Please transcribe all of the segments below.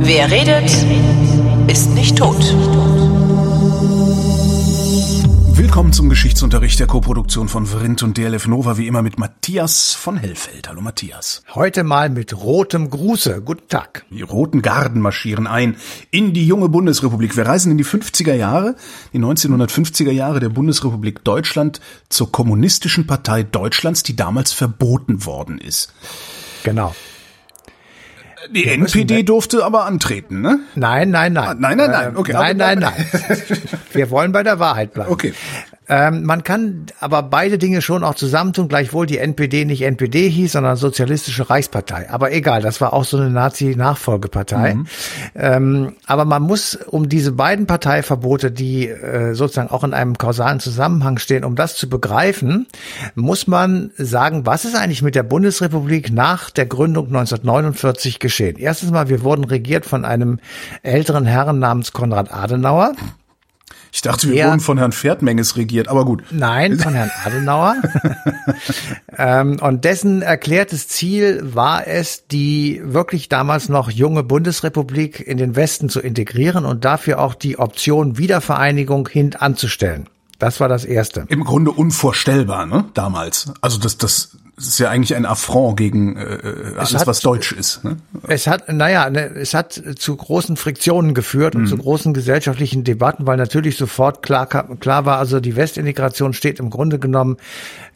Wer redet, Willkommen zum Geschichtsunterricht der Koproduktion von Vrindt und DLF Nova, wie immer mit Matthias von Hellfeld. Hallo Matthias. Heute mal mit rotem Gruße. Guten Tag. Die Roten Garden marschieren ein in die junge Bundesrepublik. Wir reisen in die 50er Jahre, die 1950er Jahre der Bundesrepublik Deutschland zur Kommunistischen Partei Deutschlands, die damals verboten worden ist. Genau. Die wir NPD durfte aber antreten, ne? Nein, nein, nein. Ah, nein, nein, nein. Okay, nein, nein, nein. wir wollen bei der Wahrheit bleiben. Okay. Ähm, man kann aber beide Dinge schon auch zusammentun, gleichwohl die NPD nicht NPD hieß, sondern Sozialistische Reichspartei. Aber egal, das war auch so eine Nazi-Nachfolgepartei. Mhm. Ähm, aber man muss um diese beiden Parteiverbote, die äh, sozusagen auch in einem kausalen Zusammenhang stehen, um das zu begreifen, muss man sagen, was ist eigentlich mit der Bundesrepublik nach der Gründung 1949 geschehen? Erstens mal, wir wurden regiert von einem älteren Herrn namens Konrad Adenauer. Ich dachte, wir wurden von Herrn Pferdmenges regiert, aber gut. Nein, von Herrn Adenauer. ähm, und dessen erklärtes Ziel war es, die wirklich damals noch junge Bundesrepublik in den Westen zu integrieren und dafür auch die Option Wiedervereinigung hintanzustellen. Das war das Erste. Im Grunde unvorstellbar, ne? Damals. Also das, das ist ja eigentlich ein Affront gegen äh, äh alles, hat, was deutsch ist. Ne? Es hat, naja, ne, es hat zu großen Friktionen geführt und mhm. zu großen gesellschaftlichen Debatten, weil natürlich sofort klar, klar war, also die Westintegration steht im Grunde genommen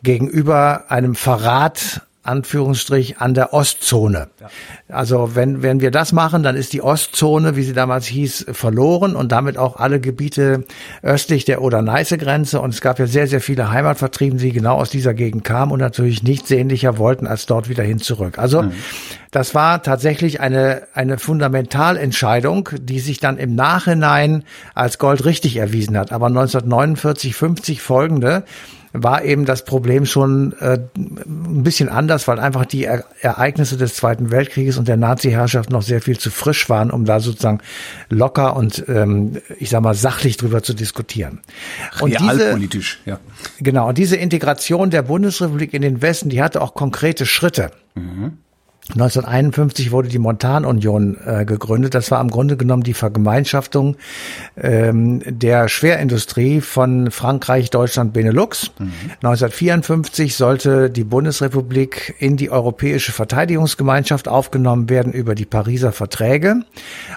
gegenüber einem Verrat Anführungsstrich an der Ostzone. Ja. Also wenn, wenn wir das machen, dann ist die Ostzone, wie sie damals hieß, verloren und damit auch alle Gebiete östlich der Oder-Neiße-Grenze. Und es gab ja sehr, sehr viele Heimatvertrieben, die genau aus dieser Gegend kamen und natürlich nichts sehnlicher wollten, als dort wieder hin zurück. Also mhm. das war tatsächlich eine, eine Fundamentalentscheidung, die sich dann im Nachhinein als Gold richtig erwiesen hat. Aber 1949, 50 folgende war eben das Problem schon äh, ein bisschen anders, weil einfach die e Ereignisse des Zweiten Weltkrieges und der Nazi-Herrschaft noch sehr viel zu frisch waren, um da sozusagen locker und ähm, ich sag mal sachlich drüber zu diskutieren. Und Realpolitisch, diese, ja. Genau, und diese Integration der Bundesrepublik in den Westen, die hatte auch konkrete Schritte. Mhm. 1951 wurde die Montanunion äh, gegründet. Das war im Grunde genommen die Vergemeinschaftung ähm, der Schwerindustrie von Frankreich, Deutschland, Benelux. Mhm. 1954 sollte die Bundesrepublik in die Europäische Verteidigungsgemeinschaft aufgenommen werden über die Pariser Verträge.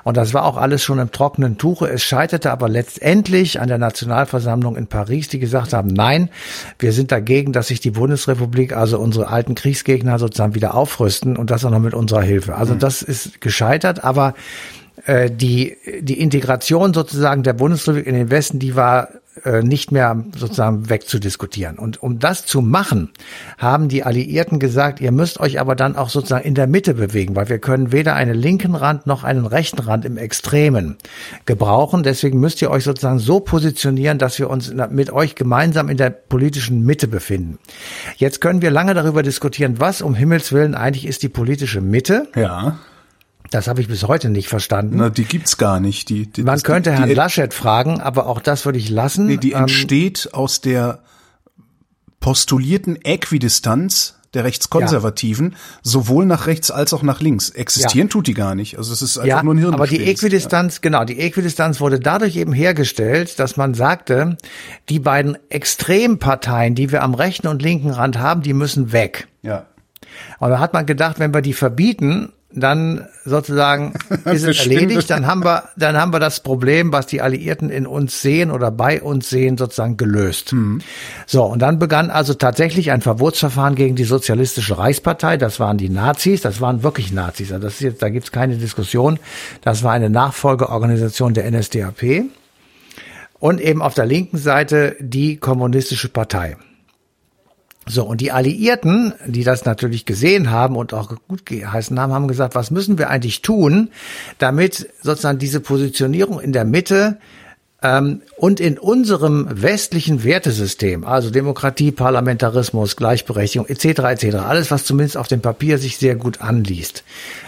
Und das war auch alles schon im trockenen Tuche. Es scheiterte aber letztendlich an der Nationalversammlung in Paris, die gesagt haben, nein, wir sind dagegen, dass sich die Bundesrepublik, also unsere alten Kriegsgegner sozusagen wieder aufrüsten und das auch noch mit unserer Hilfe. Also mhm. das ist gescheitert, aber äh, die, die Integration sozusagen der Bundesrepublik in den Westen, die war äh, nicht mehr sozusagen wegzudiskutieren. Und um das zu machen, haben die Alliierten gesagt, ihr müsst euch aber dann auch sozusagen in der Mitte bewegen, weil wir können weder einen linken Rand noch einen rechten Rand im Extremen gebrauchen. Deswegen müsst ihr euch sozusagen so positionieren, dass wir uns mit euch gemeinsam in der politischen Mitte befinden. Jetzt können wir lange darüber diskutieren, was um Himmels Willen eigentlich ist die politische Mitte. Ja. Das habe ich bis heute nicht verstanden. Na, die gibt's gar nicht. Die, die Man könnte die, Herrn Laschet fragen, aber auch das würde ich lassen. Nee, die ähm, entsteht aus der postulierten Äquidistanz der Rechtskonservativen, ja. sowohl nach rechts als auch nach links. Existieren ja. tut die gar nicht. Also es ist einfach ja, nur ein Hirn. Aber die Äquidistanz, genau, die Äquidistanz wurde dadurch eben hergestellt, dass man sagte, die beiden Extremparteien, die wir am rechten und linken Rand haben, die müssen weg. Ja. Und da hat man gedacht, wenn wir die verbieten, dann sozusagen ist es erledigt, dann haben wir, dann haben wir das Problem, was die Alliierten in uns sehen oder bei uns sehen, sozusagen gelöst. Mhm. So, und dann begann also tatsächlich ein Verbotsverfahren gegen die Sozialistische Reichspartei. Das waren die Nazis, das waren wirklich Nazis. Also das ist jetzt, da gibt's keine Diskussion. Das war eine Nachfolgeorganisation der NSDAP. Und eben auf der linken Seite die Kommunistische Partei. So, und die Alliierten, die das natürlich gesehen haben und auch gut geheißen haben, haben gesagt, was müssen wir eigentlich tun, damit sozusagen diese Positionierung in der Mitte ähm, und in unserem westlichen Wertesystem, also Demokratie, Parlamentarismus, Gleichberechtigung etc. etc., alles, was zumindest auf dem Papier sich sehr gut anliest.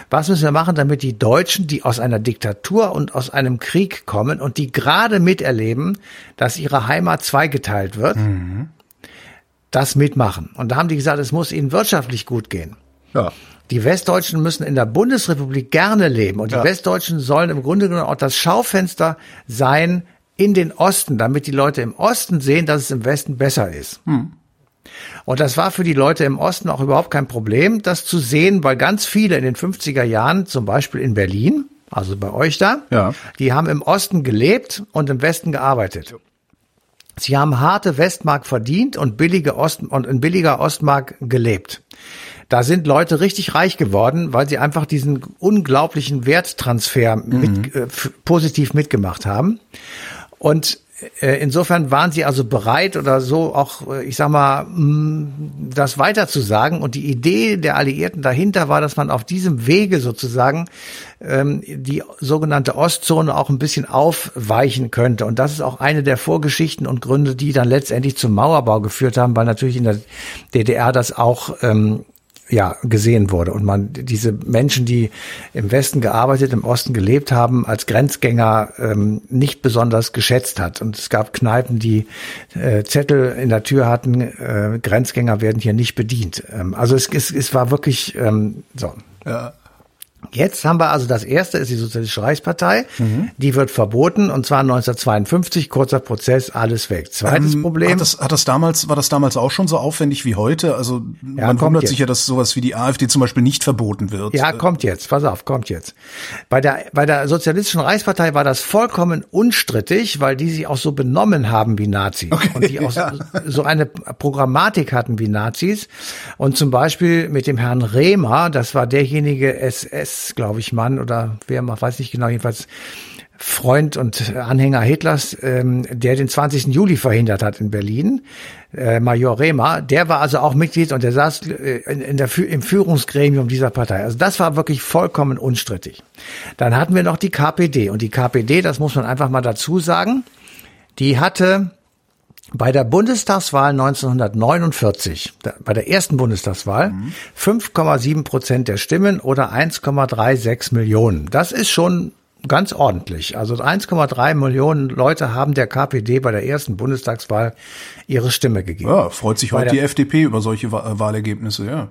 Was müssen wir machen, damit die Deutschen, die aus einer Diktatur und aus einem Krieg kommen und die gerade miterleben, dass ihre Heimat zweigeteilt wird, mhm das mitmachen. Und da haben die gesagt, es muss ihnen wirtschaftlich gut gehen. Ja. Die Westdeutschen müssen in der Bundesrepublik gerne leben und die Ja. Westdeutschen sollen im Grunde genommen auch das Schaufenster sein in den Osten, damit die Leute im Osten sehen, dass es im Westen besser ist. Und das war für die Leute im Osten auch überhaupt kein Problem, das zu sehen, weil ganz viele in den 50er Jahren, zum Beispiel in Berlin, also bei euch da, Ja. die haben im Osten gelebt und im Westen gearbeitet. Sie haben harte Westmark verdient und billige Ost und in billiger Ostmark gelebt. Da sind Leute richtig reich geworden, weil sie einfach diesen unglaublichen Werttransfer mit, äh, positiv mitgemacht haben. Und insofern waren sie also bereit oder so auch, äh, ich sag mal, mh, das weiter zu sagen. Und die Idee der Alliierten dahinter war, dass man auf diesem Wege sozusagen ähm, die sogenannte Ostzone auch ein bisschen aufweichen könnte. Und das ist auch eine der Vorgeschichten und Gründe, die dann letztendlich zum Mauerbau geführt haben, weil natürlich in der DDR das auch ähm, ja, gesehen wurde und man diese Menschen, die im Westen gearbeitet, im Osten gelebt haben, als Grenzgänger ähm, nicht besonders geschätzt hat. Und es gab Kneipen, die äh, Zettel in der Tür hatten, äh, Grenzgänger werden hier nicht bedient. Ähm, also es, es, es war wirklich ähm, so. Ja. Jetzt haben wir also das erste ist die Sozialistische Reichspartei. Mhm. Die wird verboten und zwar 1952, kurzer Prozess, alles weg. Zweites Ähm, Problem. Hat das, hat das damals, war das damals auch schon so aufwendig wie heute? Also man kommt wundert jetzt. sich ja, dass sowas wie die AfD zum Beispiel nicht verboten wird. Ja, kommt jetzt. Pass auf, kommt jetzt. Bei der, bei der Sozialistischen Reichspartei war das vollkommen unstrittig, weil die sich auch so benommen haben wie Nazis. und die auch so, so eine Programmatik hatten wie Nazis. Und zum Beispiel mit dem Herrn Rehmer, das war derjenige SS, glaube ich, Mann oder wer man weiß nicht genau, jedenfalls Freund und Anhänger Hitlers, ähm, der den 20. Juli verhindert hat in Berlin, äh, Major Rehmer, der war also auch Mitglied und der saß äh, in, in der, im Führungsgremium dieser Partei. Also das war wirklich vollkommen unstrittig. Dann hatten wir noch die KPD und die KPD, das muss man einfach mal dazu sagen, die hatte bei der Bundestagswahl 1949, da- bei der ersten Bundestagswahl, 5,7 Prozent der Stimmen oder 1,36 Millionen. Das ist schon ganz ordentlich. Also 1,3 Millionen Leute haben der KPD bei der ersten Bundestagswahl ihre Stimme gegeben. Ja, freut sich heute die FDP über solche Wa- Wahlergebnisse, ja.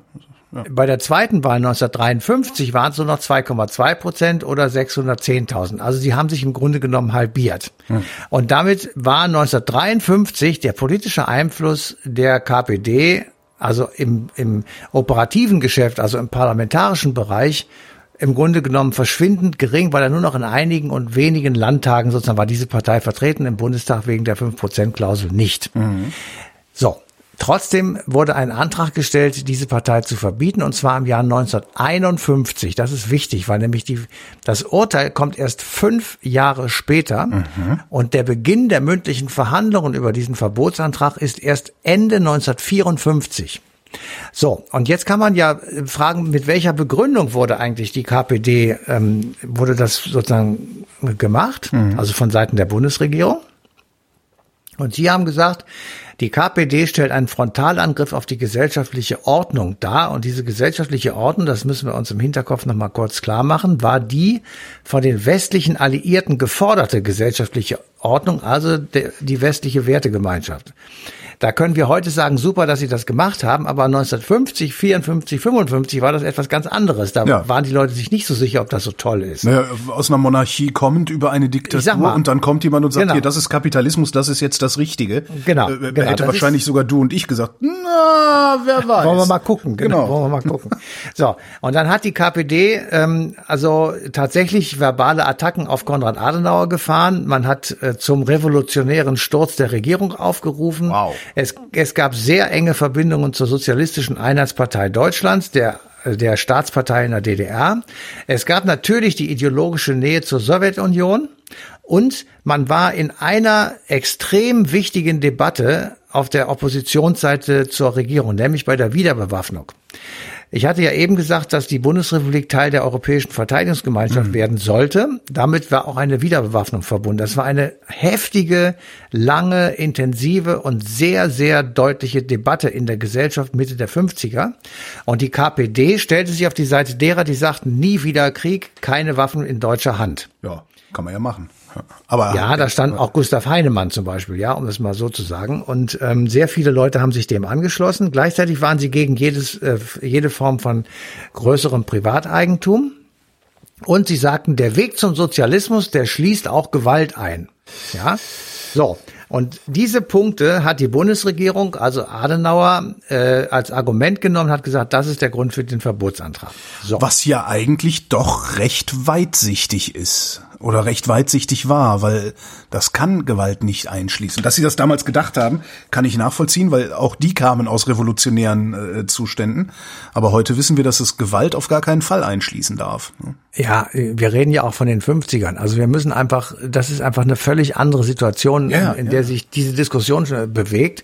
Bei der zweiten Wahl 1953 waren es nur noch 2,2 Prozent oder 610.000. Also sie haben sich im Grunde genommen halbiert. Und damit war 1953 der politische Einfluss der KPD, also im, im operativen Geschäft, also im parlamentarischen Bereich, im Grunde genommen verschwindend gering, weil er nur noch in einigen und wenigen Landtagen sozusagen war diese Partei vertreten, im Bundestag wegen der 5%-Klausel nicht. So. Trotzdem wurde ein Antrag gestellt, diese Partei zu verbieten, und zwar im Jahr 1951. Das ist wichtig, weil nämlich die, das Urteil kommt erst fünf Jahre später und der Beginn der mündlichen Verhandlungen über diesen Verbotsantrag ist erst Ende 1954. So, und jetzt kann man ja äh, fragen, mit welcher Begründung wurde eigentlich die KPD, ähm, wurde das sozusagen gemacht, also von Seiten der Bundesregierung? Und Sie haben gesagt, die KPD stellt einen Frontalangriff auf die gesellschaftliche Ordnung dar. Und diese gesellschaftliche Ordnung, das müssen wir uns im Hinterkopf nochmal kurz klar machen, war die von den westlichen Alliierten geforderte gesellschaftliche Ordnung, also die westliche Wertegemeinschaft. Da können wir heute sagen, super, dass sie das gemacht haben, aber 1950, 54, 55 war das etwas ganz anderes. Da Ja. waren die Leute sich nicht so sicher, ob das so toll ist. Naja, aus einer Monarchie kommend über eine Diktatur mal. und dann kommt jemand und sagt, Genau. hier, das ist Kapitalismus, das ist jetzt das Richtige. Genau, Äh, genau, hätte wahrscheinlich sogar du und ich gesagt, na, wer weiß. Wollen wir mal gucken, genau. Genau. Wollen wir mal gucken. So, und dann hat die KPD ähm, also tatsächlich verbale Attacken auf Konrad Adenauer gefahren. Man hat äh, zum revolutionären Sturz der Regierung aufgerufen. Wow. Es, es gab sehr enge Verbindungen zur Sozialistischen Einheitspartei Deutschlands, der der Staatspartei in der DDR. Es gab natürlich die ideologische Nähe zur Sowjetunion und man war in einer extrem wichtigen Debatte auf der Oppositionsseite zur Regierung, nämlich bei der Wiederbewaffnung. Ich hatte ja eben gesagt, dass die Bundesrepublik Teil der Europäischen Verteidigungsgemeinschaft werden sollte. Damit war auch eine Wiederbewaffnung verbunden. Das war eine heftige, lange, intensive und sehr, sehr deutliche Debatte in der Gesellschaft Mitte der 50er. Und die KPD stellte sich auf die Seite derer, die sagten, nie wieder Krieg, keine Waffen in deutscher Hand. Ja, kann man ja machen. Aber ja, da stand auch Gustav Heinemann zum Beispiel, ja, um das mal so zu sagen. Und ähm, sehr viele Leute haben sich dem angeschlossen. Gleichzeitig waren sie gegen jedes, äh, jede Form von größerem Privateigentum. Und sie sagten, der Weg zum Sozialismus, der schließt auch Gewalt ein. Ja, so. Und diese Punkte hat die Bundesregierung, also Adenauer, äh, als Argument genommen, hat gesagt, das ist der Grund für den Verbotsantrag. So. Was ja eigentlich doch recht weitsichtig ist oder recht weitsichtig war, weil das kann Gewalt nicht einschließen. Dass sie das damals gedacht haben, kann ich nachvollziehen, weil auch die kamen aus revolutionären äh, Zuständen. Aber heute wissen wir, dass es Gewalt auf gar keinen Fall einschließen darf. Ne? Ja, wir reden ja auch von den 50ern. Also wir müssen einfach, das ist einfach eine völlig andere Situation, ja, in, in ja. der sich diese Diskussion bewegt.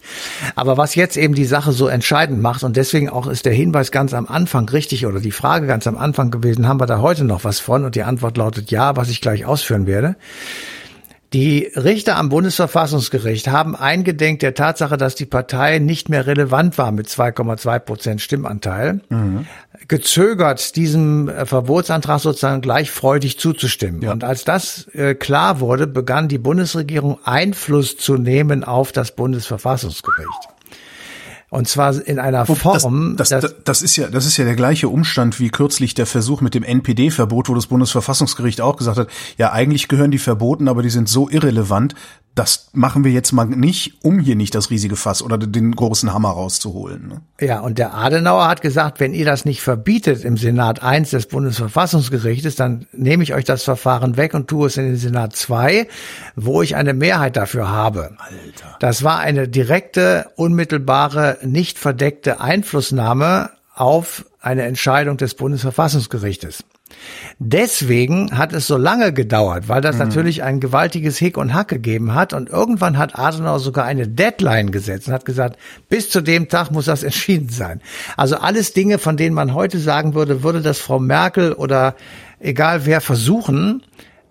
Aber was jetzt eben die Sache so entscheidend macht und deswegen auch ist der Hinweis ganz am Anfang richtig oder die Frage ganz am Anfang gewesen, haben wir da heute noch was von? Und die Antwort lautet ja, was ich gleich ausführen werde. Die Richter am Bundesverfassungsgericht haben eingedenk der Tatsache, dass die Partei nicht mehr relevant war mit 2,2 Prozent Stimmanteil, mhm. gezögert, diesem äh, Verbotsantrag sozusagen gleich freudig zuzustimmen. Ja. Und als das äh, klar wurde, begann die Bundesregierung Einfluss zu nehmen auf das Bundesverfassungsgericht. Und zwar in einer Form. Das, das, das, das, ist ja, das ist ja der gleiche Umstand wie kürzlich der Versuch mit dem NPD-Verbot, wo das Bundesverfassungsgericht auch gesagt hat, ja, eigentlich gehören die verboten, aber die sind so irrelevant, das machen wir jetzt mal nicht, um hier nicht das riesige Fass oder den großen Hammer rauszuholen. Ne? Ja, und der Adenauer hat gesagt, wenn ihr das nicht verbietet im Senat 1 des Bundesverfassungsgerichtes, dann nehme ich euch das Verfahren weg und tue es in den Senat 2, wo ich eine Mehrheit dafür habe. Alter. Das war eine direkte, unmittelbare, nicht verdeckte Einflussnahme auf eine Entscheidung des Bundesverfassungsgerichtes. Deswegen hat es so lange gedauert, weil das mhm. natürlich ein gewaltiges Hick und Hack gegeben hat. Und irgendwann hat Adenauer sogar eine Deadline gesetzt und hat gesagt, bis zu dem Tag muss das entschieden sein. Also alles Dinge, von denen man heute sagen würde, würde das Frau Merkel oder egal wer versuchen,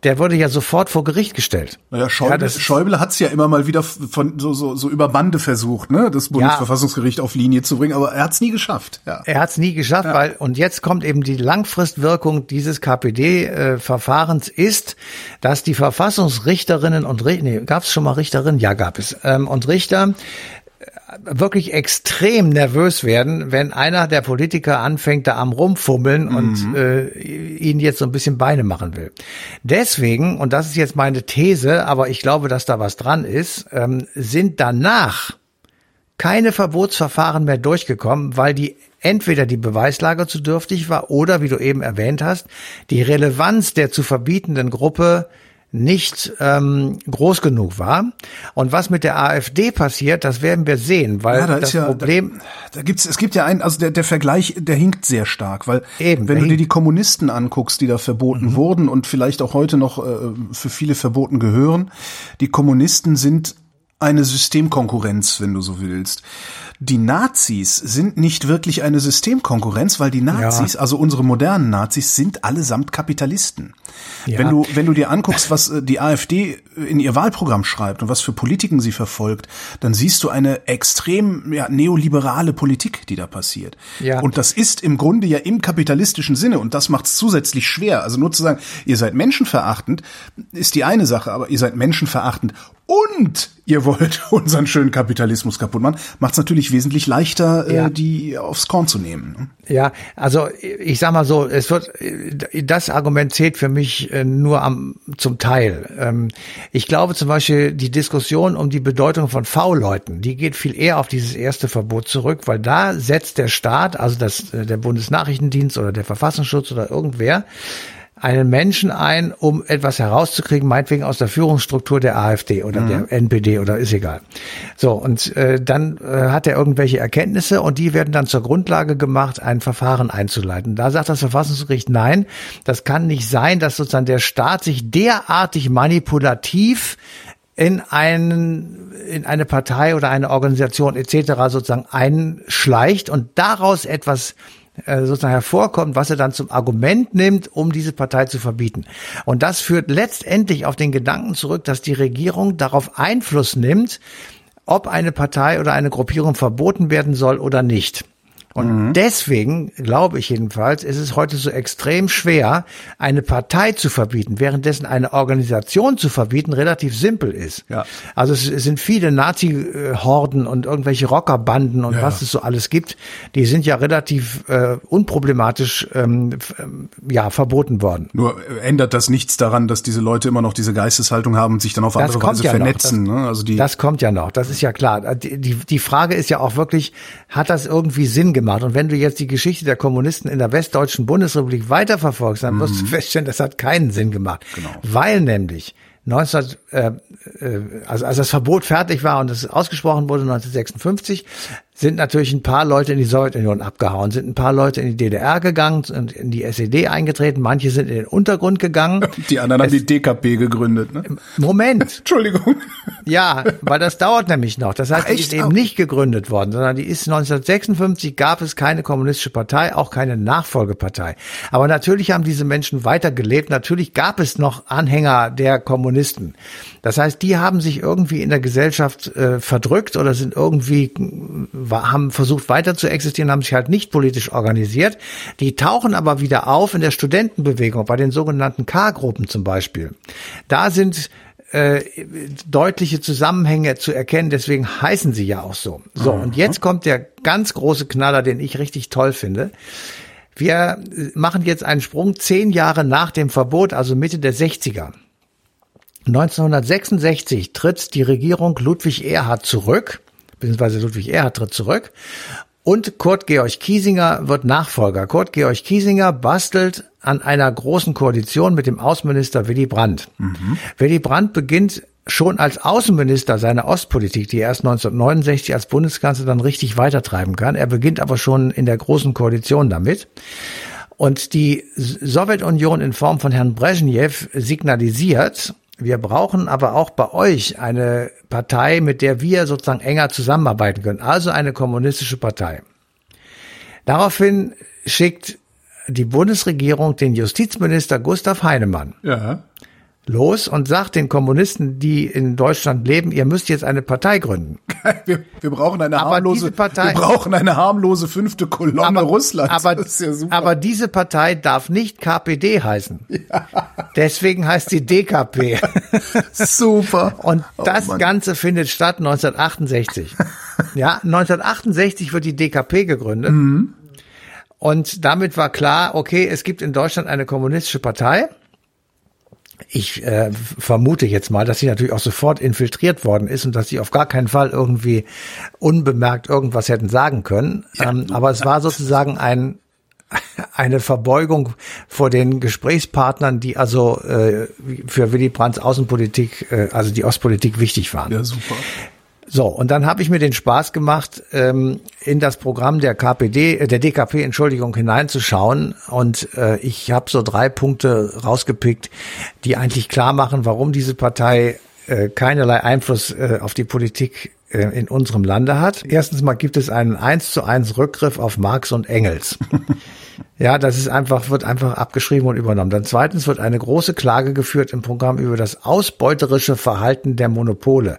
der wurde ja sofort vor Gericht gestellt. Naja, Schäuble, ja, Schäuble hat es ja immer mal wieder von so, so, so über Bande versucht, ne, das Bundesverfassungsgericht ja. auf Linie zu bringen, aber er hat es nie geschafft. Ja. Er hat es nie geschafft, ja. weil und jetzt kommt eben die Langfristwirkung dieses KPD-Verfahrens äh, ist, dass die Verfassungsrichterinnen und Richter, nee, gab es schon mal Richterinnen? Ja, gab es. Ähm, und Richter wirklich extrem nervös werden, wenn einer der Politiker anfängt, da am rumfummeln mhm. und äh, ihnen jetzt so ein bisschen Beine machen will. Deswegen, und das ist jetzt meine These, aber ich glaube, dass da was dran ist, ähm, sind danach keine Verbotsverfahren mehr durchgekommen, weil die entweder die Beweislage zu dürftig war oder, wie du eben erwähnt hast, die Relevanz der zu verbietenden Gruppe nicht ähm, groß genug war. Und was mit der AfD passiert, das werden wir sehen, weil ja, da das ja, Problem. Da, da, gibt's, es gibt ja einen, also der, der Vergleich, der hinkt sehr stark, weil eben, wenn du dir die Kommunisten anguckst, die da verboten mhm. wurden und vielleicht auch heute noch äh, für viele verboten gehören, die Kommunisten sind eine Systemkonkurrenz, wenn du so willst die Nazis sind nicht wirklich eine Systemkonkurrenz, weil die Nazis, ja. also unsere modernen Nazis, sind allesamt Kapitalisten. Ja. Wenn du, wenn du dir anguckst, was äh, die AfD in ihr Wahlprogramm schreibt und was für Politiken sie verfolgt, dann siehst du eine extrem ja, neoliberale Politik, die da passiert. Ja. Und das ist im Grunde ja im kapitalistischen Sinne und das macht es zusätzlich schwer. Also nur zu sagen, ihr seid menschenverachtend, ist die eine Sache, aber ihr seid menschenverachtend und ihr wollt unseren schönen Kapitalismus kaputt machen, macht es natürlich wesentlich leichter, äh, ja. äh, die aufs Korn zu nehmen. Ne? Ja, also ich sag mal so, es wird das Argument zählt für mich äh, nur am zum Teil. Ähm, ich glaube zum Beispiel die Diskussion um die Bedeutung von V-Leuten, die geht viel eher auf dieses erste Verbot zurück, weil da setzt der Staat, also das äh, der Bundesnachrichtendienst oder der Verfassungsschutz oder irgendwer einen Menschen ein, um etwas herauszukriegen, meinetwegen aus der Führungsstruktur der AfD oder mhm. der NPD oder ist egal. So, und äh, dann äh, hat er irgendwelche Erkenntnisse und die werden dann zur Grundlage gemacht, ein Verfahren einzuleiten. Da sagt das Verfassungsgericht, nein, das kann nicht sein, dass sozusagen der Staat sich derartig manipulativ in einen in eine Partei oder eine Organisation etc. sozusagen einschleicht und daraus etwas äh, sozusagen hervorkommt, was er dann zum Argument nimmt, um diese Partei zu verbieten. Und das führt letztendlich auf den Gedanken zurück, dass die Regierung darauf Einfluss nimmt, ob eine Partei oder eine Gruppierung verboten werden soll oder nicht. Und Mhm. deswegen, glaube ich jedenfalls, ist es heute so extrem schwer, eine Partei zu verbieten, währenddessen eine Organisation zu verbieten relativ simpel ist. Ja. Also es sind viele Nazi-Horden und irgendwelche Rockerbanden und Ja. was es so alles gibt, die sind ja relativ äh, unproblematisch ähm, ähm, ja, verboten worden. Nur ändert das nichts daran, dass diese Leute immer noch diese Geisteshaltung haben und sich dann auf Das andere Weise ja vernetzen. Das- ne? Also die, Das kommt ja noch, das ist ja klar. Die, die, die Frage ist ja auch wirklich, hat das irgendwie Sinn gemacht? Und wenn du jetzt die Geschichte der Kommunisten in der westdeutschen Bundesrepublik weiterverfolgst, dann Mhm. wirst du feststellen, das hat keinen Sinn gemacht. Genau. Weil nämlich 19, äh, äh, also als das Verbot fertig war und es ausgesprochen wurde 1956, sind natürlich ein paar Leute in die Sowjetunion abgehauen, sind ein paar Leute in die DDR gegangen und in die SED eingetreten, manche sind in den Untergrund gegangen. die anderen haben die DKP gegründet. Ne? Moment, Entschuldigung. ja, weil das dauert nämlich noch. Das heißt, Ach, die ist eben nicht gegründet worden, sondern die ist 1956 gab es keine kommunistische Partei, auch keine Nachfolgepartei. Aber natürlich haben diese Menschen weitergelebt. Natürlich gab es noch Anhänger der Kommunisten. Das heißt, die haben sich irgendwie in der Gesellschaft äh, verdrückt oder sind irgendwie wa- haben versucht weiter zu existieren, haben sich halt nicht politisch organisiert. Die tauchen aber wieder auf in der Studentenbewegung, bei den sogenannten K-Gruppen zum Beispiel. Da sind äh, deutliche Zusammenhänge zu erkennen, deswegen heißen sie ja auch so. So, und jetzt kommt der ganz große Knaller, den ich richtig toll finde. Wir äh, machen jetzt einen Sprung zehn Jahre nach dem Verbot, also Mitte der 60er. 1966 tritt die Regierung Ludwig Erhard zurück, beziehungsweise Ludwig Erhard tritt zurück und Kurt Georg Kiesinger wird Nachfolger. Kurt Georg Kiesinger bastelt an einer großen Koalition mit dem Außenminister Willy Brandt. Willy Brandt beginnt schon als Außenminister seine Ostpolitik, die er erst 1969 als Bundeskanzler dann richtig weitertreiben kann. Er beginnt aber schon in der großen Koalition damit. Und die Sowjetunion in Form von Herrn Brezhnev signalisiert, wir brauchen aber auch bei euch eine Partei, mit der wir sozusagen enger zusammenarbeiten können, also eine kommunistische Partei. Daraufhin schickt die Bundesregierung den Justizminister Gustav Heinemann Ja. Los und sagt den Kommunisten, die in Deutschland leben, ihr müsst jetzt eine Partei gründen. Wir, wir brauchen eine Aber harmlose, Partei- wir brauchen eine harmlose fünfte Kolonne Russlands. Aber, das ist ja aber diese Partei darf nicht KPD heißen. Deswegen heißt sie DKP. super. Und Oh das Mann. Ganze findet statt 1968. ja, 1968 wird die DKP gegründet. Mhm. Und damit war klar, okay, es gibt in Deutschland eine kommunistische Partei. Ich äh, vermute jetzt mal, dass sie natürlich auch sofort infiltriert worden ist und dass sie auf gar keinen Fall irgendwie unbemerkt irgendwas hätten sagen können. ähm, aber es war sozusagen ein eine Verbeugung vor den Gesprächspartnern, die also äh, für Willy Brandts Außenpolitik, äh, also die Ostpolitik wichtig waren. Ja, super. So, und dann habe ich mir den Spaß gemacht, ähm, in das Programm der KPD, äh, der DKP, Entschuldigung, hineinzuschauen. Und äh, ich habe so drei Punkte rausgepickt, die eigentlich klar machen, warum diese Partei äh, keinerlei Einfluss äh, auf die Politik äh, in unserem Lande hat. Erstens mal gibt es einen eins zu eins Rückgriff auf Marx und Engels. Ja, das ist einfach, wird einfach abgeschrieben und übernommen. Dann zweitens wird eine große Klage geführt im Programm über das ausbeuterische Verhalten der Monopole.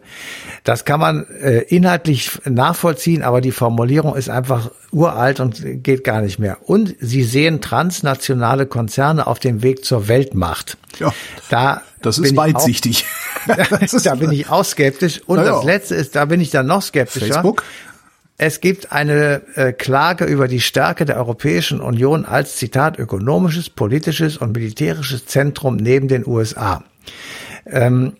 Das kann man äh, inhaltlich nachvollziehen, aber die Formulierung ist einfach uralt und geht gar nicht mehr. Und sie sehen transnationale Konzerne auf dem Weg zur Weltmacht. Ja, Da Das ist ich auch- weitsichtig. Das ist- da bin ich auch skeptisch. Und ja. das letzte ist, da bin ich dann noch skeptischer. Facebook? Es gibt eine äh, Klage über die Stärke der Europäischen Union als Zitat ökonomisches, politisches und militärisches Zentrum neben den USA. Ähm,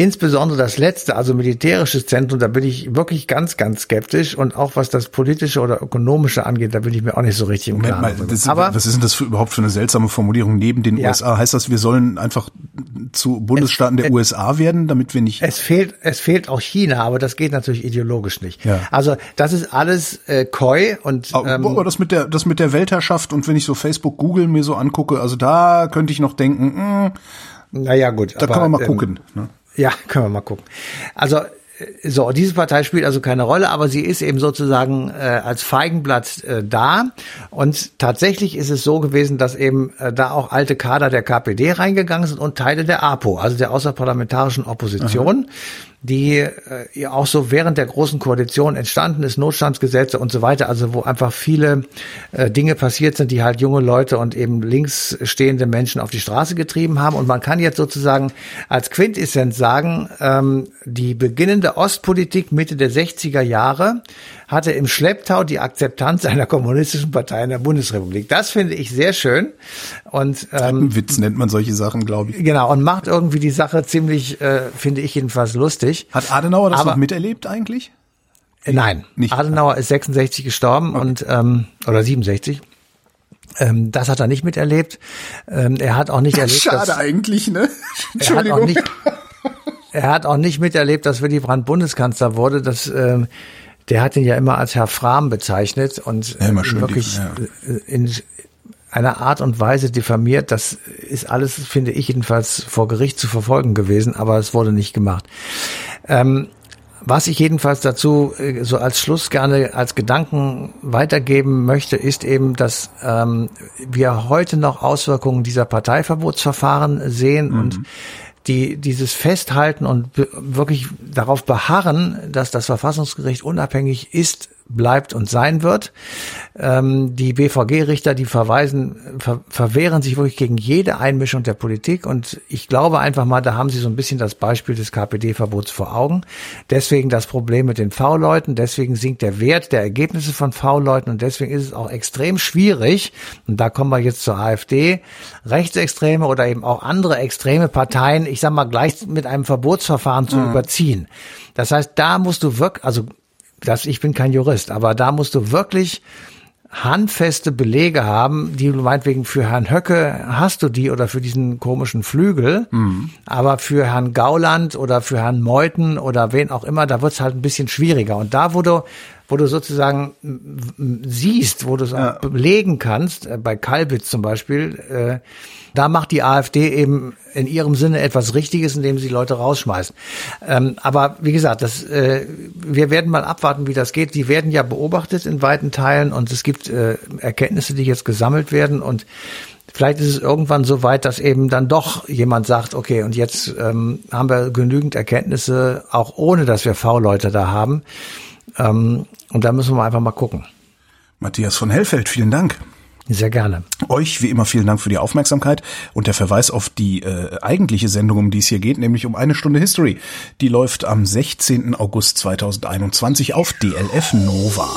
insbesondere das letzte, also militärisches Zentrum, da bin ich wirklich ganz, ganz skeptisch und auch was das politische oder ökonomische angeht, da bin ich mir auch nicht so richtig im Klaren. Aber was ist denn das für, überhaupt für eine seltsame Formulierung neben den Ja. USA? Heißt das, wir sollen einfach zu Bundesstaaten der USA werden, damit wir nicht... Es fehlt, es fehlt auch China, aber das geht natürlich ideologisch nicht. Ja. Also das ist alles äh, Koi und aber, ähm, aber das mit der das mit der Weltherrschaft und wenn ich so Facebook, Google mir so angucke, also da könnte ich noch denken, mh, naja gut. da aber, kann man mal ähm, gucken. Ne? Ja, können wir mal gucken. Also äh, so, diese Partei spielt also keine Rolle, aber sie ist eben sozusagen äh, als Feigenblatt äh, da. Und tatsächlich ist es so gewesen, dass eben äh, da auch alte Kader der KPD reingegangen sind und Teile der APO, also der außerparlamentarischen Opposition. Die äh, auch so während der großen Koalition entstanden ist, Notstandsgesetze und so weiter, also wo einfach viele äh, Dinge passiert sind, die halt junge Leute und eben links stehende Menschen auf die Straße getrieben haben. Und man kann jetzt sozusagen als Quintessenz sagen, ähm, die beginnende Ostpolitik Mitte der 60er Jahre hatte im Schlepptau die Akzeptanz einer kommunistischen Partei in der Bundesrepublik. Das finde ich sehr schön. Und ähm, Witz nennt man solche Sachen, glaube ich. Genau, und macht irgendwie die Sache ziemlich, äh, finde ich jedenfalls lustig. Hat Adenauer das Aber, noch miterlebt eigentlich? Äh, nein, nicht. Adenauer ist 66 gestorben okay. und ähm, oder 67. Ähm, das hat er nicht miterlebt. Ähm, er hat auch nicht erlebt. Schade dass, eigentlich, ne? Entschuldigung. Er hat, auch nicht, er hat auch nicht miterlebt, dass Willy Brandt Bundeskanzler wurde. Das ähm, der hat ihn ja immer als Herr Fram bezeichnet und ja, wirklich ja. in einer Art und Weise diffamiert. Das ist alles, finde ich jedenfalls, vor Gericht zu verfolgen gewesen, aber es wurde nicht gemacht. Ähm, was ich jedenfalls dazu äh, so als Schluss gerne als Gedanken weitergeben möchte, ist eben, dass ähm, wir heute noch Auswirkungen dieser Parteiverbotsverfahren sehen mhm. und die dieses Festhalten und wirklich darauf beharren, dass das Verfassungsgericht unabhängig ist, bleibt und sein wird. Ähm, die BVG-Richter, die verweisen, ver verwehren sich wirklich gegen jede Einmischung der Politik. Und ich glaube einfach mal, da haben sie so ein bisschen das Beispiel des KPD-Verbots vor Augen. Deswegen das Problem mit den V-Leuten, deswegen sinkt der Wert der Ergebnisse von V-Leuten und deswegen ist es auch extrem schwierig, und da kommen wir jetzt zur AfD, Rechtsextreme oder eben auch andere extreme Parteien, ich sag mal, gleich mit einem Verbotsverfahren zu mhm. überziehen. Das heißt, da musst du wirklich, also das, ich bin kein Jurist, aber da musst du wirklich handfeste Belege haben, die du meinetwegen für Herrn Höcke hast du die oder für diesen komischen Flügel, mhm. aber für Herrn Gauland oder für Herrn Meuthen oder wen auch immer, da wird's halt ein bisschen schwieriger. Und da, wo du, wo du sozusagen siehst, wo du es ja. belegen kannst, äh, bei Kalbitz zum Beispiel, äh, da macht die AfD eben in ihrem Sinne etwas Richtiges, indem sie Leute rausschmeißen. Ähm, aber wie gesagt, das, äh, wir werden mal abwarten, wie das geht. Die werden ja beobachtet in weiten Teilen und es gibt äh, Erkenntnisse, die jetzt gesammelt werden und Vielleicht ist es irgendwann so weit, dass eben dann doch jemand sagt, okay, und jetzt ähm, haben wir genügend Erkenntnisse, auch ohne dass wir V-Leute da haben. Ähm, und da müssen wir einfach mal gucken. Matthias von Hellfeld, vielen Dank. Sehr gerne. Euch wie immer vielen Dank für die Aufmerksamkeit und der Verweis auf die äh, eigentliche Sendung, um die es hier geht, nämlich um eine Stunde History. Die läuft am 16. August 2021 auf DLF Nova.